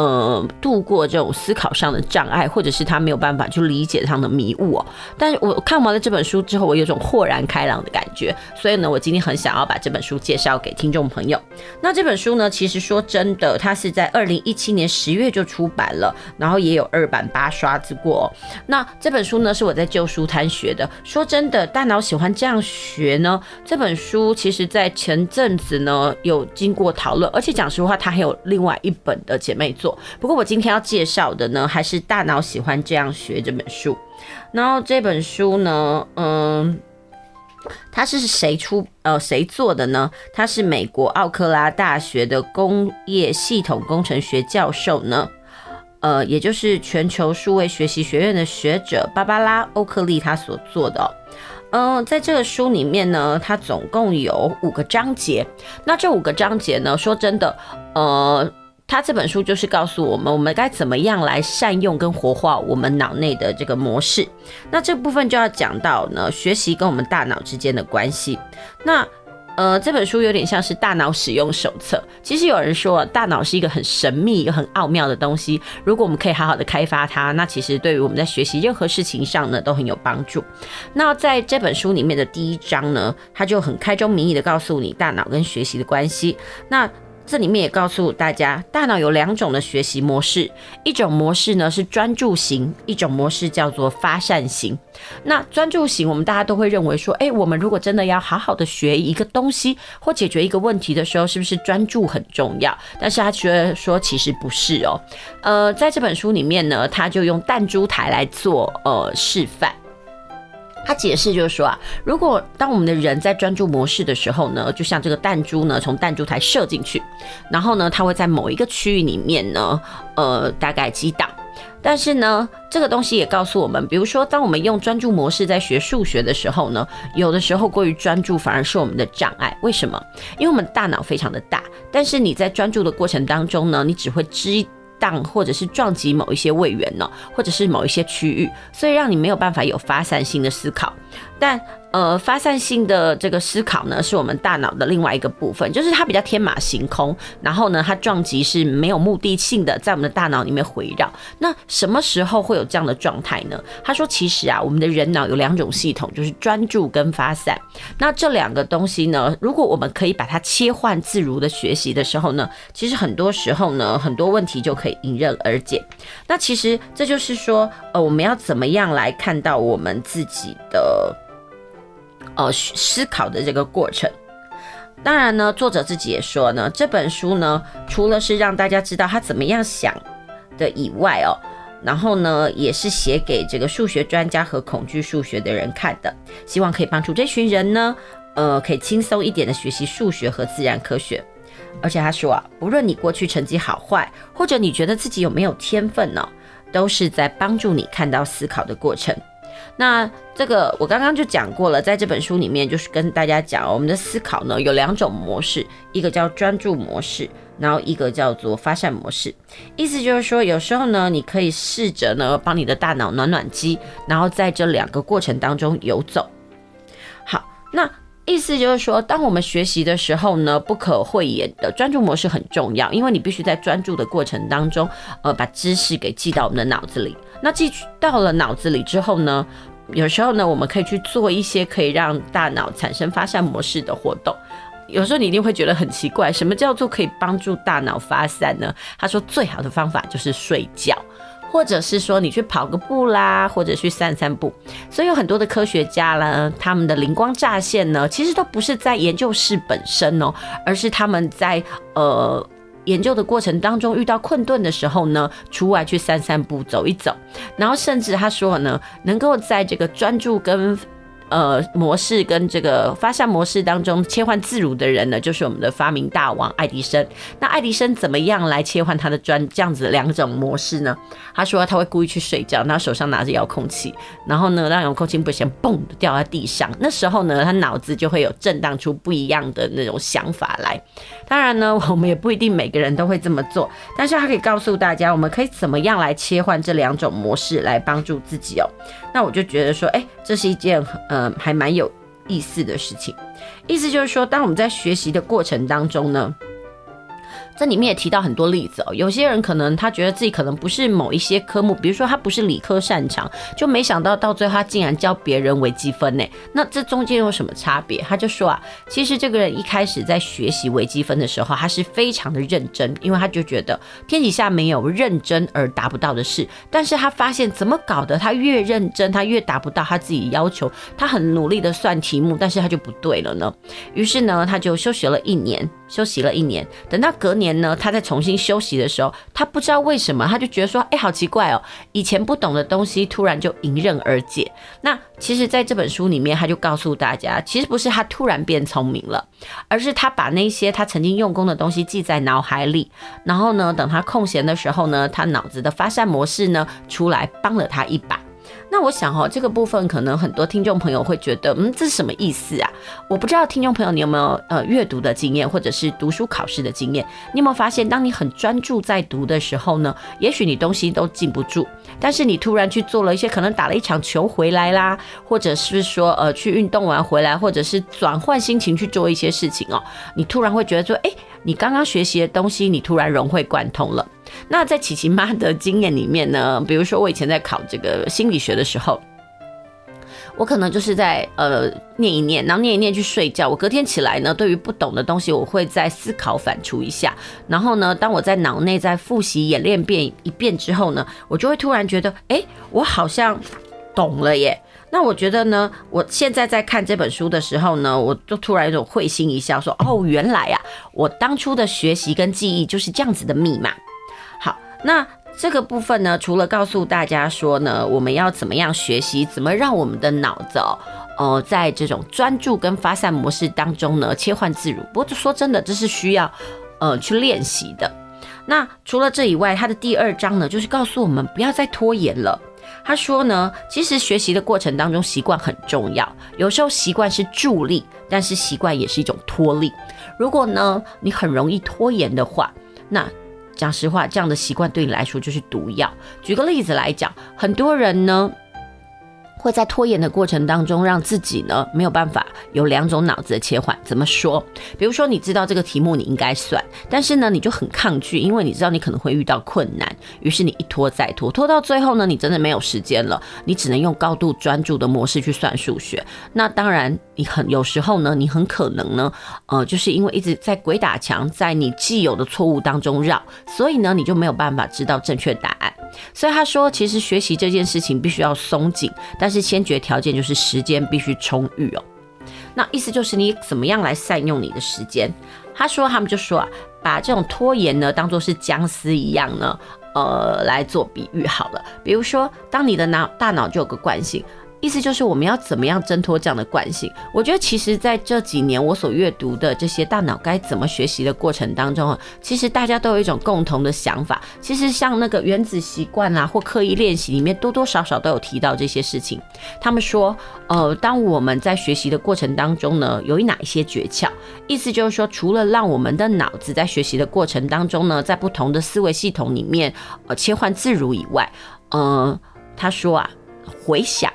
呃，度过这种思考上的障碍，或者是他没有办法去理解上的迷雾哦。但是我看完了这本书之后，我有种豁然开朗的感觉。所以呢，我今天很想要把这本书介绍给听众朋友。那这本书呢，其实说真的，它是在二零一七年十月就出版了，然后也有二版八刷子过哦。那这本书呢，是我在旧书摊学的。说真的，大脑喜欢这样学呢。这本书其实在前阵子呢有经过讨论，而且讲实话，它还有另外一本的姐妹作。不过我今天要介绍的呢，还是《大脑喜欢这样学》这本书。然后这本书呢，嗯，它是谁出呃谁做的呢？它是美国奥克拉大学的工业系统工程学教授呢，呃，也就是全球数位学习学院的学者芭芭拉欧克利他所做的。嗯，在这个书里面呢，它总共有五个章节。那这五个章节呢，说真的，呃。他这本书就是告诉我们，我们该怎么样来善用跟活化我们脑内的这个模式。那这部分就要讲到呢，学习跟我们大脑之间的关系。那呃，这本书有点像是大脑使用手册。其实有人说，大脑是一个很神秘、又很奥妙的东西。如果我们可以好好的开发它，那其实对于我们在学习任何事情上呢，都很有帮助。那在这本书里面的第一章呢，它就很开宗明义的告诉你大脑跟学习的关系。那这里面也告诉大家，大脑有两种的学习模式，一种模式呢是专注型，一种模式叫做发散型。那专注型，我们大家都会认为说，诶，我们如果真的要好好的学一个东西或解决一个问题的时候，是不是专注很重要？但是他觉得说，其实不是哦。呃，在这本书里面呢，他就用弹珠台来做呃示范。他解释就是说啊，如果当我们的人在专注模式的时候呢，就像这个弹珠呢，从弹珠台射进去，然后呢，它会在某一个区域里面呢，呃，大概击档。但是呢，这个东西也告诉我们，比如说，当我们用专注模式在学数学的时候呢，有的时候过于专注反而是我们的障碍。为什么？因为我们大脑非常的大，但是你在专注的过程当中呢，你只会知。当或者是撞击某一些位元呢，或者是某一些区域，所以让你没有办法有发散性的思考。但呃，发散性的这个思考呢，是我们大脑的另外一个部分，就是它比较天马行空。然后呢，它撞击是没有目的性的，在我们的大脑里面回绕。那什么时候会有这样的状态呢？他说，其实啊，我们的人脑有两种系统，就是专注跟发散。那这两个东西呢，如果我们可以把它切换自如的学习的时候呢，其实很多时候呢，很多问题就可以迎刃而解。那其实这就是说，呃，我们要怎么样来看到我们自己的。呃，思考的这个过程，当然呢，作者自己也说呢，这本书呢，除了是让大家知道他怎么样想的以外哦，然后呢，也是写给这个数学专家和恐惧数学的人看的，希望可以帮助这群人呢，呃，可以轻松一点的学习数学和自然科学。而且他说啊，不论你过去成绩好坏，或者你觉得自己有没有天分呢，都是在帮助你看到思考的过程。那这个我刚刚就讲过了，在这本书里面就是跟大家讲，我们的思考呢有两种模式，一个叫专注模式，然后一个叫做发散模式。意思就是说，有时候呢，你可以试着呢帮你的大脑暖暖机，然后在这两个过程当中游走。好，那意思就是说，当我们学习的时候呢，不可讳言的专注模式很重要，因为你必须在专注的过程当中，呃，把知识给记到我们的脑子里。那记到了脑子里之后呢，有时候呢，我们可以去做一些可以让大脑产生发散模式的活动。有时候你一定会觉得很奇怪，什么叫做可以帮助大脑发散呢？他说最好的方法就是睡觉，或者是说你去跑个步啦，或者去散散步。所以有很多的科学家呢，他们的灵光乍现呢，其实都不是在研究室本身哦，而是他们在呃。研究的过程当中遇到困顿的时候呢，出外去散散步、走一走，然后甚至他说呢，能够在这个专注跟。呃，模式跟这个发散模式当中切换自如的人呢，就是我们的发明大王爱迪生。那爱迪生怎么样来切换他的专这样子两种模式呢？他说他会故意去睡觉，然后手上拿着遥控器，然后呢让遥控器不小心嘣掉在地上。那时候呢，他脑子就会有震荡出不一样的那种想法来。当然呢，我们也不一定每个人都会这么做，但是他可以告诉大家，我们可以怎么样来切换这两种模式来帮助自己哦。那我就觉得说，哎，这是一件呃还蛮有意思的事情。意思就是说，当我们在学习的过程当中呢。这里面也提到很多例子哦，有些人可能他觉得自己可能不是某一些科目，比如说他不是理科擅长，就没想到到最后他竟然教别人微积分呢。那这中间有什么差别？他就说啊，其实这个人一开始在学习微积分的时候，他是非常的认真，因为他就觉得天底下没有认真而达不到的事。但是他发现怎么搞的，他越认真，他越达不到他自己要求，他很努力的算题目，但是他就不对了呢。于是呢，他就休学了一年。休息了一年，等到隔年呢，他在重新休息的时候，他不知道为什么，他就觉得说，哎，好奇怪哦，以前不懂的东西突然就迎刃而解。那其实，在这本书里面，他就告诉大家，其实不是他突然变聪明了，而是他把那些他曾经用功的东西记在脑海里，然后呢，等他空闲的时候呢，他脑子的发散模式呢出来帮了他一把。那我想哈，这个部分可能很多听众朋友会觉得，嗯，这是什么意思啊？我不知道听众朋友你有没有呃阅读的经验，或者是读书考试的经验？你有没有发现，当你很专注在读的时候呢，也许你东西都记不住，但是你突然去做了一些，可能打了一场球回来啦，或者是说呃去运动完回来，或者是转换心情去做一些事情哦，你突然会觉得说，哎，你刚刚学习的东西，你突然融会贯通了。那在琪琪妈的经验里面呢，比如说我以前在考这个心理学的时候，我可能就是在呃念一念，然后念一念去睡觉。我隔天起来呢，对于不懂的东西，我会再思考反刍一下。然后呢，当我在脑内再复习演练遍一遍之后呢，我就会突然觉得，哎，我好像懂了耶。那我觉得呢，我现在在看这本书的时候呢，我就突然有种会心一笑，说，哦，原来啊，我当初的学习跟记忆就是这样子的密码。那。这个部分呢，除了告诉大家说呢，我们要怎么样学习，怎么让我们的脑子哦，呃，在这种专注跟发散模式当中呢，切换自如。不过说真的，这是需要呃去练习的。那除了这以外，他的第二章呢，就是告诉我们不要再拖延了。他说呢，其实学习的过程当中，习惯很重要。有时候习惯是助力，但是习惯也是一种拖力。如果呢，你很容易拖延的话，那讲实话，这样的习惯对你来说就是毒药。举个例子来讲，很多人呢。会在拖延的过程当中，让自己呢没有办法有两种脑子的切换。怎么说？比如说，你知道这个题目你应该算，但是呢，你就很抗拒，因为你知道你可能会遇到困难，于是你一拖再拖，拖到最后呢，你真的没有时间了，你只能用高度专注的模式去算数学。那当然，你很有时候呢，你很可能呢，呃，就是因为一直在鬼打墙，在你既有的错误当中绕，所以呢，你就没有办法知道正确答案。所以他说，其实学习这件事情必须要松紧，但是先决条件就是时间必须充裕哦。那意思就是你怎么样来善用你的时间？他说他们就说啊，把这种拖延呢当做是僵尸一样呢，呃，来做比喻好了。比如说，当你的脑大脑就有个惯性。意思就是我们要怎么样挣脱这样的惯性？我觉得其实在这几年我所阅读的这些大脑该怎么学习的过程当中啊，其实大家都有一种共同的想法。其实像那个原子习惯啊，或刻意练习里面，多多少少都有提到这些事情。他们说，呃，当我们在学习的过程当中呢，有哪一些诀窍？意思就是说，除了让我们的脑子在学习的过程当中呢，在不同的思维系统里面呃切换自如以外，嗯、呃，他说啊，回想。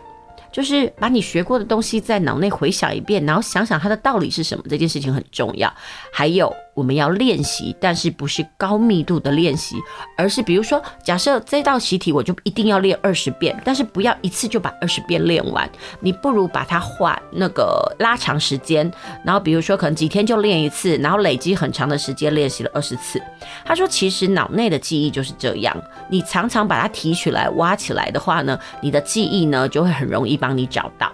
就是把你学过的东西在脑内回想一遍，然后想想它的道理是什么，这件事情很重要。还有。我们要练习，但是不是高密度的练习，而是比如说，假设这道习题我就一定要练二十遍，但是不要一次就把二十遍练完，你不如把它画那个拉长时间，然后比如说可能几天就练一次，然后累积很长的时间练习了二十次。他说，其实脑内的记忆就是这样，你常常把它提取来挖起来的话呢，你的记忆呢就会很容易帮你找到。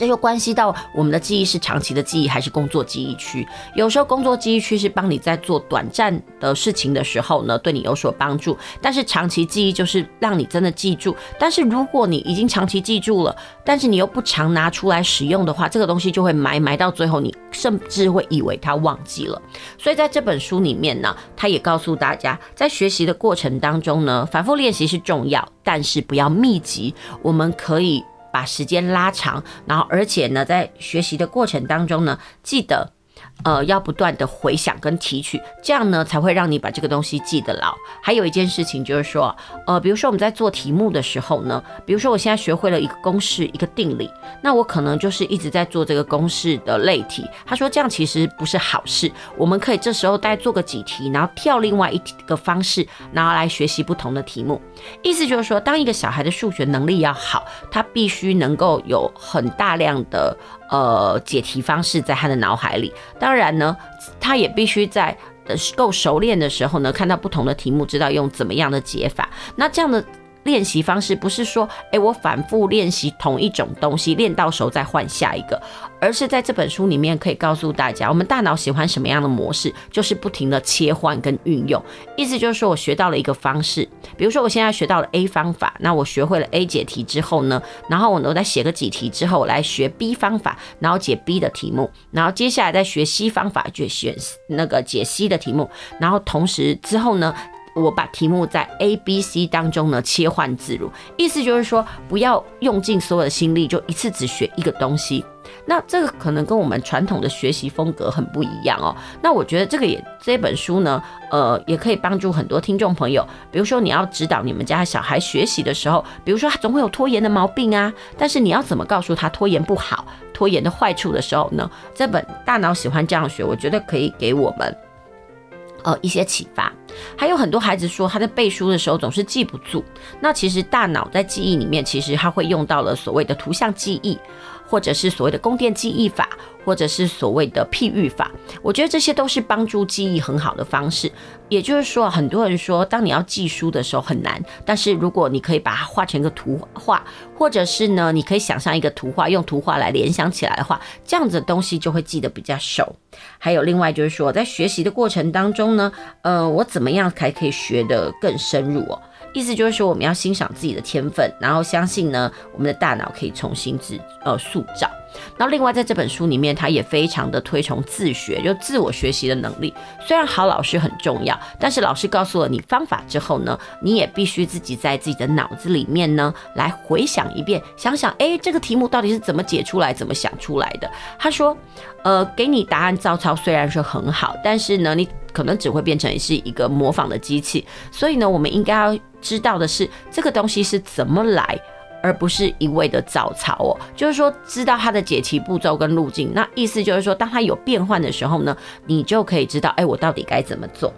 这就关系到我们的记忆是长期的记忆还是工作记忆区。有时候工作记忆区是帮你在做短暂的事情的时候呢，对你有所帮助。但是长期记忆就是让你真的记住。但是如果你已经长期记住了，但是你又不常拿出来使用的话，这个东西就会埋埋到最后，你甚至会以为它忘记了。所以在这本书里面呢，他也告诉大家，在学习的过程当中呢，反复练习是重要，但是不要密集。我们可以。把时间拉长，然后而且呢，在学习的过程当中呢，记得。呃，要不断的回想跟提取，这样呢才会让你把这个东西记得牢。还有一件事情就是说，呃，比如说我们在做题目的时候呢，比如说我现在学会了一个公式、一个定理，那我可能就是一直在做这个公式的类题。他说这样其实不是好事，我们可以这时候再做个几题，然后跳另外一个方式，然后来学习不同的题目。意思就是说，当一个小孩的数学能力要好，他必须能够有很大量的。呃，解题方式在他的脑海里。当然呢，他也必须在够熟练的时候呢，看到不同的题目，知道用怎么样的解法。那这样的。练习方式不是说，哎，我反复练习同一种东西，练到熟再换下一个，而是在这本书里面可以告诉大家，我们大脑喜欢什么样的模式，就是不停的切换跟运用。意思就是说我学到了一个方式，比如说我现在学到了 A 方法，那我学会了 A 解题之后呢，然后我我再写个几题之后，来学 B 方法，然后解 B 的题目，然后接下来再学 C 方法，就选那个解 C 的题目，然后同时之后呢。我把题目在 A、B、C 当中呢切换自如，意思就是说不要用尽所有的心力，就一次只学一个东西。那这个可能跟我们传统的学习风格很不一样哦。那我觉得这个也这本书呢，呃，也可以帮助很多听众朋友。比如说你要指导你们家小孩学习的时候，比如说他总会有拖延的毛病啊，但是你要怎么告诉他拖延不好、拖延的坏处的时候呢？这本《大脑喜欢这样学》，我觉得可以给我们。呃，一些启发，还有很多孩子说他在背书的时候总是记不住。那其实大脑在记忆里面，其实他会用到了所谓的图像记忆，或者是所谓的宫殿记忆法，或者是所谓的譬喻法。我觉得这些都是帮助记忆很好的方式。也就是说，很多人说，当你要记书的时候很难，但是如果你可以把它画成一个图画，或者是呢，你可以想象一个图画，用图画来联想起来的话，这样子的东西就会记得比较熟。还有另外就是说，在学习的过程当中呢，呃，我怎么样才可以学得更深入哦？意思就是说，我们要欣赏自己的天分，然后相信呢，我们的大脑可以重新自呃塑造。那另外在这本书里面，他也非常的推崇自学，就自我学习的能力。虽然好老师很重要，但是老师告诉了你方法之后呢，你也必须自己在自己的脑子里面呢来回想一遍，想想哎，这个题目到底是怎么解出来，怎么想出来的。他说，呃，给你答案照抄虽然是很好，但是呢，你可能只会变成是一个模仿的机器。所以呢，我们应该要知道的是，这个东西是怎么来。而不是一味的照抄哦，就是说知道它的解题步骤跟路径，那意思就是说，当它有变换的时候呢，你就可以知道，哎，我到底该怎么做。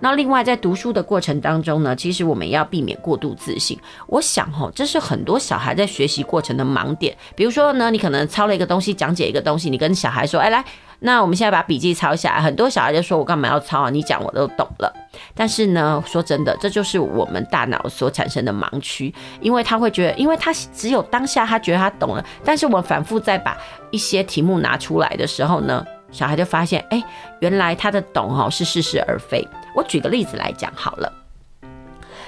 那另外在读书的过程当中呢，其实我们要避免过度自信。我想哈，这是很多小孩在学习过程的盲点。比如说呢，你可能抄了一个东西，讲解一个东西，你跟小孩说，哎，来。那我们现在把笔记抄下来，很多小孩就说：“我干嘛要抄啊？你讲我都懂了。”但是呢，说真的，这就是我们大脑所产生的盲区，因为他会觉得，因为他只有当下他觉得他懂了，但是我反复再把一些题目拿出来的时候呢，小孩就发现，哎，原来他的懂哦是似是而非。我举个例子来讲好了，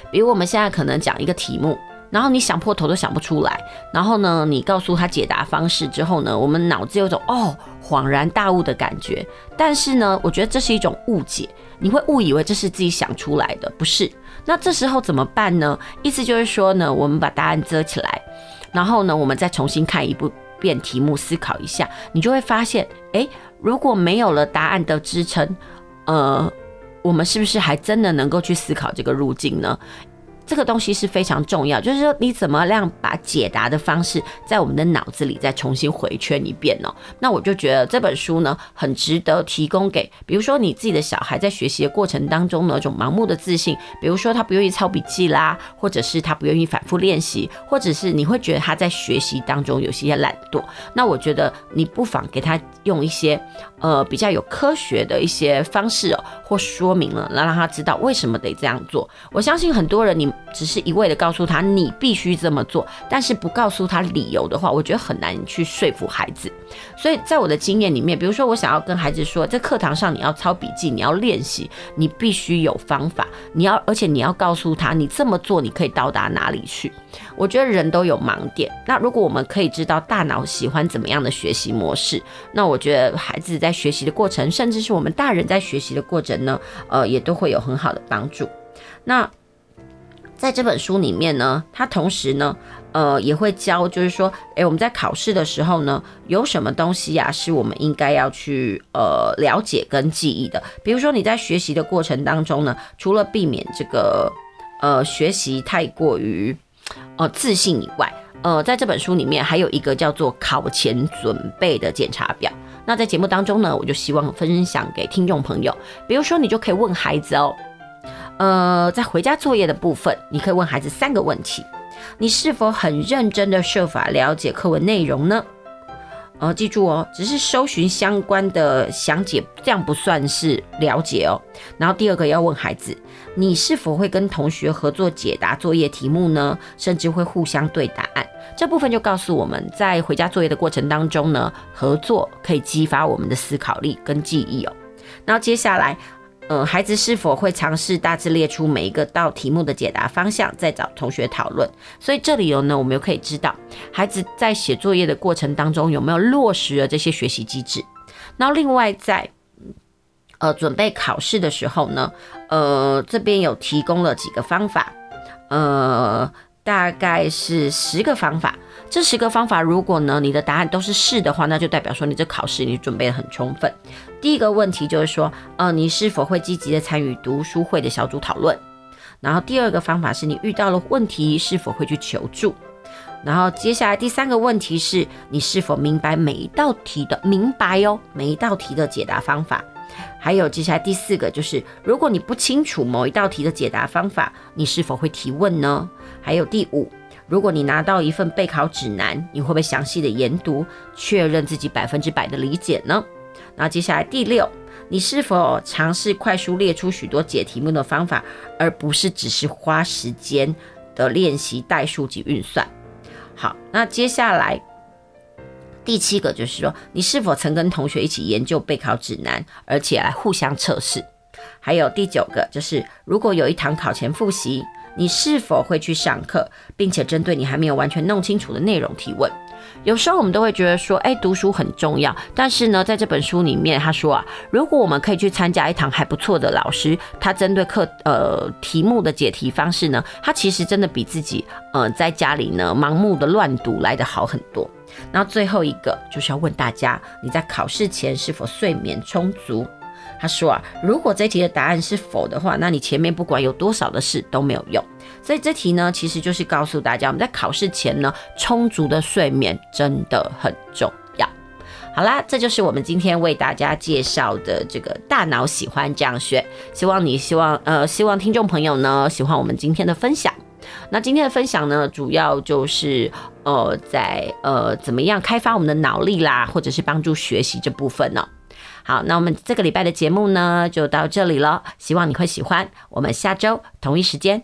比如我们现在可能讲一个题目。然后你想破头都想不出来，然后呢，你告诉他解答方式之后呢，我们脑子有种哦恍然大悟的感觉。但是呢，我觉得这是一种误解，你会误以为这是自己想出来的，不是？那这时候怎么办呢？意思就是说呢，我们把答案遮起来，然后呢，我们再重新看一遍题目，思考一下，你就会发现，诶，如果没有了答案的支撑，呃，我们是不是还真的能够去思考这个路径呢？这个东西是非常重要，就是说你怎么样把解答的方式在我们的脑子里再重新回圈一遍呢？那我就觉得这本书呢很值得提供给，比如说你自己的小孩在学习的过程当中呢，一种盲目的自信，比如说他不愿意抄笔记啦，或者是他不愿意反复练习，或者是你会觉得他在学习当中有些懒惰，那我觉得你不妨给他用一些呃比较有科学的一些方式哦，或说明了，来让他知道为什么得这样做。我相信很多人你。只是一味的告诉他你必须这么做，但是不告诉他理由的话，我觉得很难去说服孩子。所以在我的经验里面，比如说我想要跟孩子说，在课堂上你要抄笔记，你要练习，你必须有方法，你要而且你要告诉他，你这么做你可以到达哪里去。我觉得人都有盲点，那如果我们可以知道大脑喜欢怎么样的学习模式，那我觉得孩子在学习的过程，甚至是我们大人在学习的过程呢，呃，也都会有很好的帮助。那。在这本书里面呢，他同时呢，呃，也会教，就是说，诶，我们在考试的时候呢，有什么东西呀，是我们应该要去呃了解跟记忆的。比如说你在学习的过程当中呢，除了避免这个呃学习太过于呃自信以外，呃，在这本书里面还有一个叫做考前准备的检查表。那在节目当中呢，我就希望分享给听众朋友，比如说你就可以问孩子哦。呃，在回家作业的部分，你可以问孩子三个问题：你是否很认真的设法了解课文内容呢？呃，记住哦，只是搜寻相关的详解，这样不算是了解哦。然后第二个要问孩子，你是否会跟同学合作解答作业题目呢？甚至会互相对答案。这部分就告诉我们在回家作业的过程当中呢，合作可以激发我们的思考力跟记忆哦。然后接下来。嗯，孩子是否会尝试大致列出每一个道题目的解答方向，再找同学讨论？所以这里有呢，我们又可以知道孩子在写作业的过程当中有没有落实了这些学习机制。那另外在呃准备考试的时候呢，呃这边有提供了几个方法，呃大概是十个方法。这十个方法，如果呢你的答案都是是的话，那就代表说你这考试你准备得很充分。第一个问题就是说，呃，你是否会积极的参与读书会的小组讨论？然后第二个方法是你遇到了问题是否会去求助？然后接下来第三个问题是你是否明白每一道题的明白哦，每一道题的解答方法？还有接下来第四个就是，如果你不清楚某一道题的解答方法，你是否会提问呢？还有第五，如果你拿到一份备考指南，你会不会详细的研读，确认自己百分之百的理解呢？那接下来第六，你是否尝试快速列出许多解题目的方法，而不是只是花时间的练习代数及运算？好，那接下来。第七个就是说，你是否曾跟同学一起研究备考指南，而且来互相测试？还有第九个就是，如果有一堂考前复习，你是否会去上课，并且针对你还没有完全弄清楚的内容提问？有时候我们都会觉得说，哎，读书很重要。但是呢，在这本书里面，他说啊，如果我们可以去参加一堂还不错的老师，他针对课呃题目的解题方式呢，他其实真的比自己呃在家里呢盲目的乱读来得好很多。那最后一个就是要问大家，你在考试前是否睡眠充足？他说啊，如果这题的答案是否的话，那你前面不管有多少的事都没有用。所以这题呢，其实就是告诉大家，我们在考试前呢，充足的睡眠真的很重要。好啦，这就是我们今天为大家介绍的这个大脑喜欢这样学。希望你希望呃，希望听众朋友呢喜欢我们今天的分享。那今天的分享呢，主要就是呃，在呃怎么样开发我们的脑力啦，或者是帮助学习这部分呢。好，那我们这个礼拜的节目呢，就到这里了，希望你会喜欢。我们下周同一时间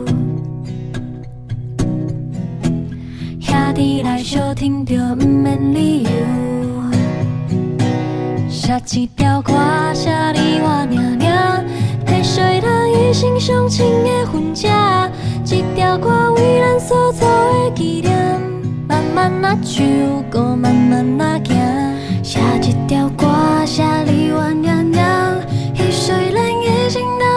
咱伫内相挺着，免理由。写一条歌，写你我名名，撇碎咱一生相衬的痕迹。一条歌为咱所造的纪念，慢慢唱，搁慢慢行。下一条歌，写你我名名，撇碎咱一生。